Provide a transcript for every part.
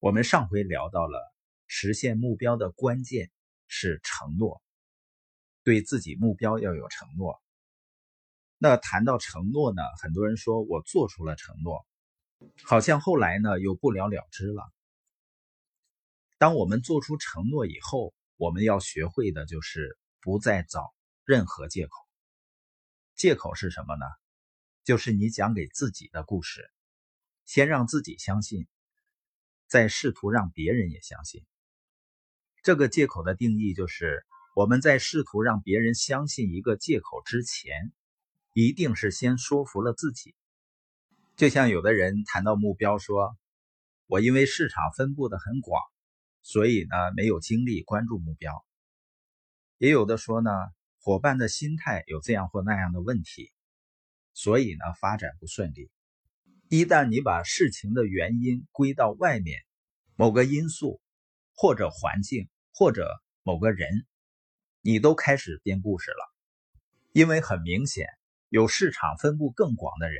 我们上回聊到了实现目标的关键是承诺，对自己目标要有承诺。那谈到承诺呢，很多人说我做出了承诺，好像后来呢又不了了之了。当我们做出承诺以后，我们要学会的就是不再找任何借口。借口是什么呢？就是你讲给自己的故事，先让自己相信。在试图让别人也相信，这个借口的定义就是：我们在试图让别人相信一个借口之前，一定是先说服了自己。就像有的人谈到目标，说：“我因为市场分布的很广，所以呢没有精力关注目标。”也有的说呢，伙伴的心态有这样或那样的问题，所以呢发展不顺利。一旦你把事情的原因归到外面某个因素，或者环境，或者某个人，你都开始编故事了。因为很明显，有市场分布更广的人，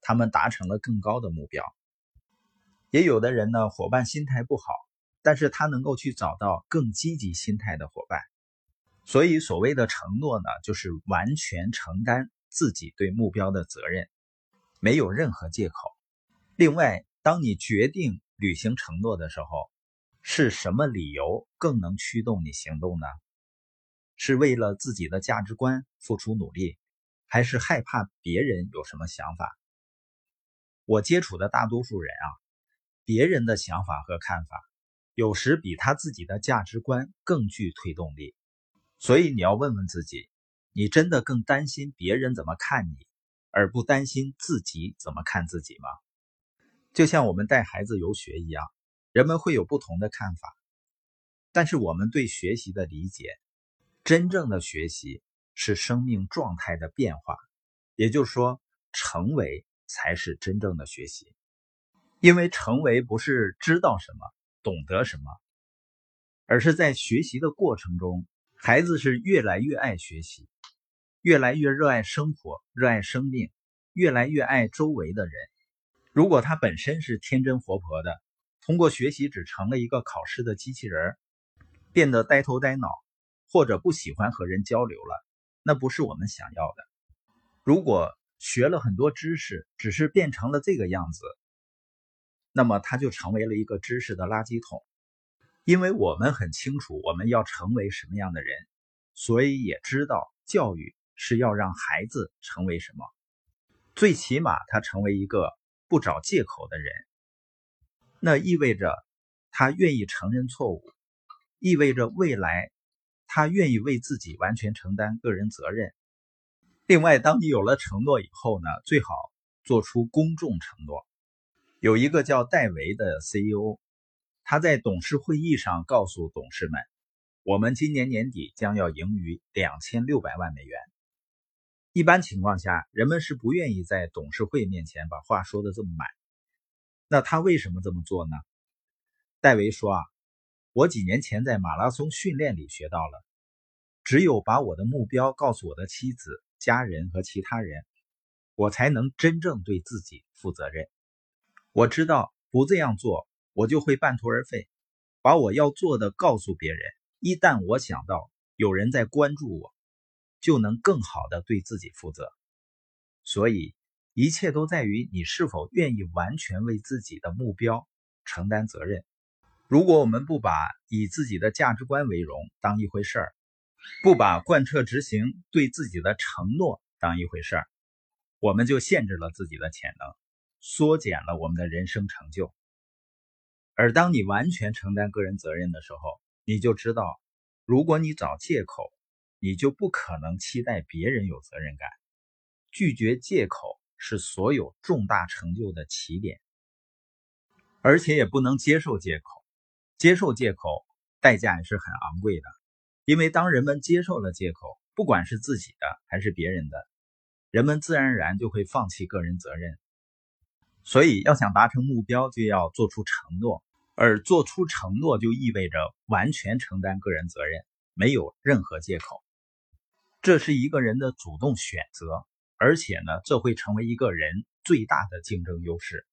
他们达成了更高的目标。也有的人呢，伙伴心态不好，但是他能够去找到更积极心态的伙伴。所以，所谓的承诺呢，就是完全承担自己对目标的责任。没有任何借口。另外，当你决定履行承诺的时候，是什么理由更能驱动你行动呢？是为了自己的价值观付出努力，还是害怕别人有什么想法？我接触的大多数人啊，别人的想法和看法，有时比他自己的价值观更具推动力。所以你要问问自己：你真的更担心别人怎么看你？而不担心自己怎么看自己吗？就像我们带孩子游学一样，人们会有不同的看法，但是我们对学习的理解，真正的学习是生命状态的变化，也就是说，成为才是真正的学习，因为成为不是知道什么、懂得什么，而是在学习的过程中，孩子是越来越爱学习。越来越热爱生活，热爱生命，越来越爱周围的人。如果他本身是天真活泼的，通过学习只成了一个考试的机器人，变得呆头呆脑，或者不喜欢和人交流了，那不是我们想要的。如果学了很多知识，只是变成了这个样子，那么他就成为了一个知识的垃圾桶。因为我们很清楚我们要成为什么样的人，所以也知道教育。是要让孩子成为什么？最起码他成为一个不找借口的人。那意味着他愿意承认错误，意味着未来他愿意为自己完全承担个人责任。另外，当你有了承诺以后呢，最好做出公众承诺。有一个叫戴维的 CEO，他在董事会议上告诉董事们：“我们今年年底将要盈余两千六百万美元。”一般情况下，人们是不愿意在董事会面前把话说的这么满。那他为什么这么做呢？戴维说：“啊，我几年前在马拉松训练里学到了，只有把我的目标告诉我的妻子、家人和其他人，我才能真正对自己负责任。我知道不这样做，我就会半途而废。把我要做的告诉别人，一旦我想到有人在关注我。”就能更好的对自己负责，所以一切都在于你是否愿意完全为自己的目标承担责任。如果我们不把以自己的价值观为荣当一回事儿，不把贯彻执行对自己的承诺当一回事儿，我们就限制了自己的潜能，缩减了我们的人生成就。而当你完全承担个人责任的时候，你就知道，如果你找借口。你就不可能期待别人有责任感。拒绝借口是所有重大成就的起点，而且也不能接受借口。接受借口代价也是很昂贵的，因为当人们接受了借口，不管是自己的还是别人的，人们自然而然就会放弃个人责任。所以，要想达成目标，就要做出承诺，而做出承诺就意味着完全承担个人责任，没有任何借口。这是一个人的主动选择，而且呢，这会成为一个人最大的竞争优势。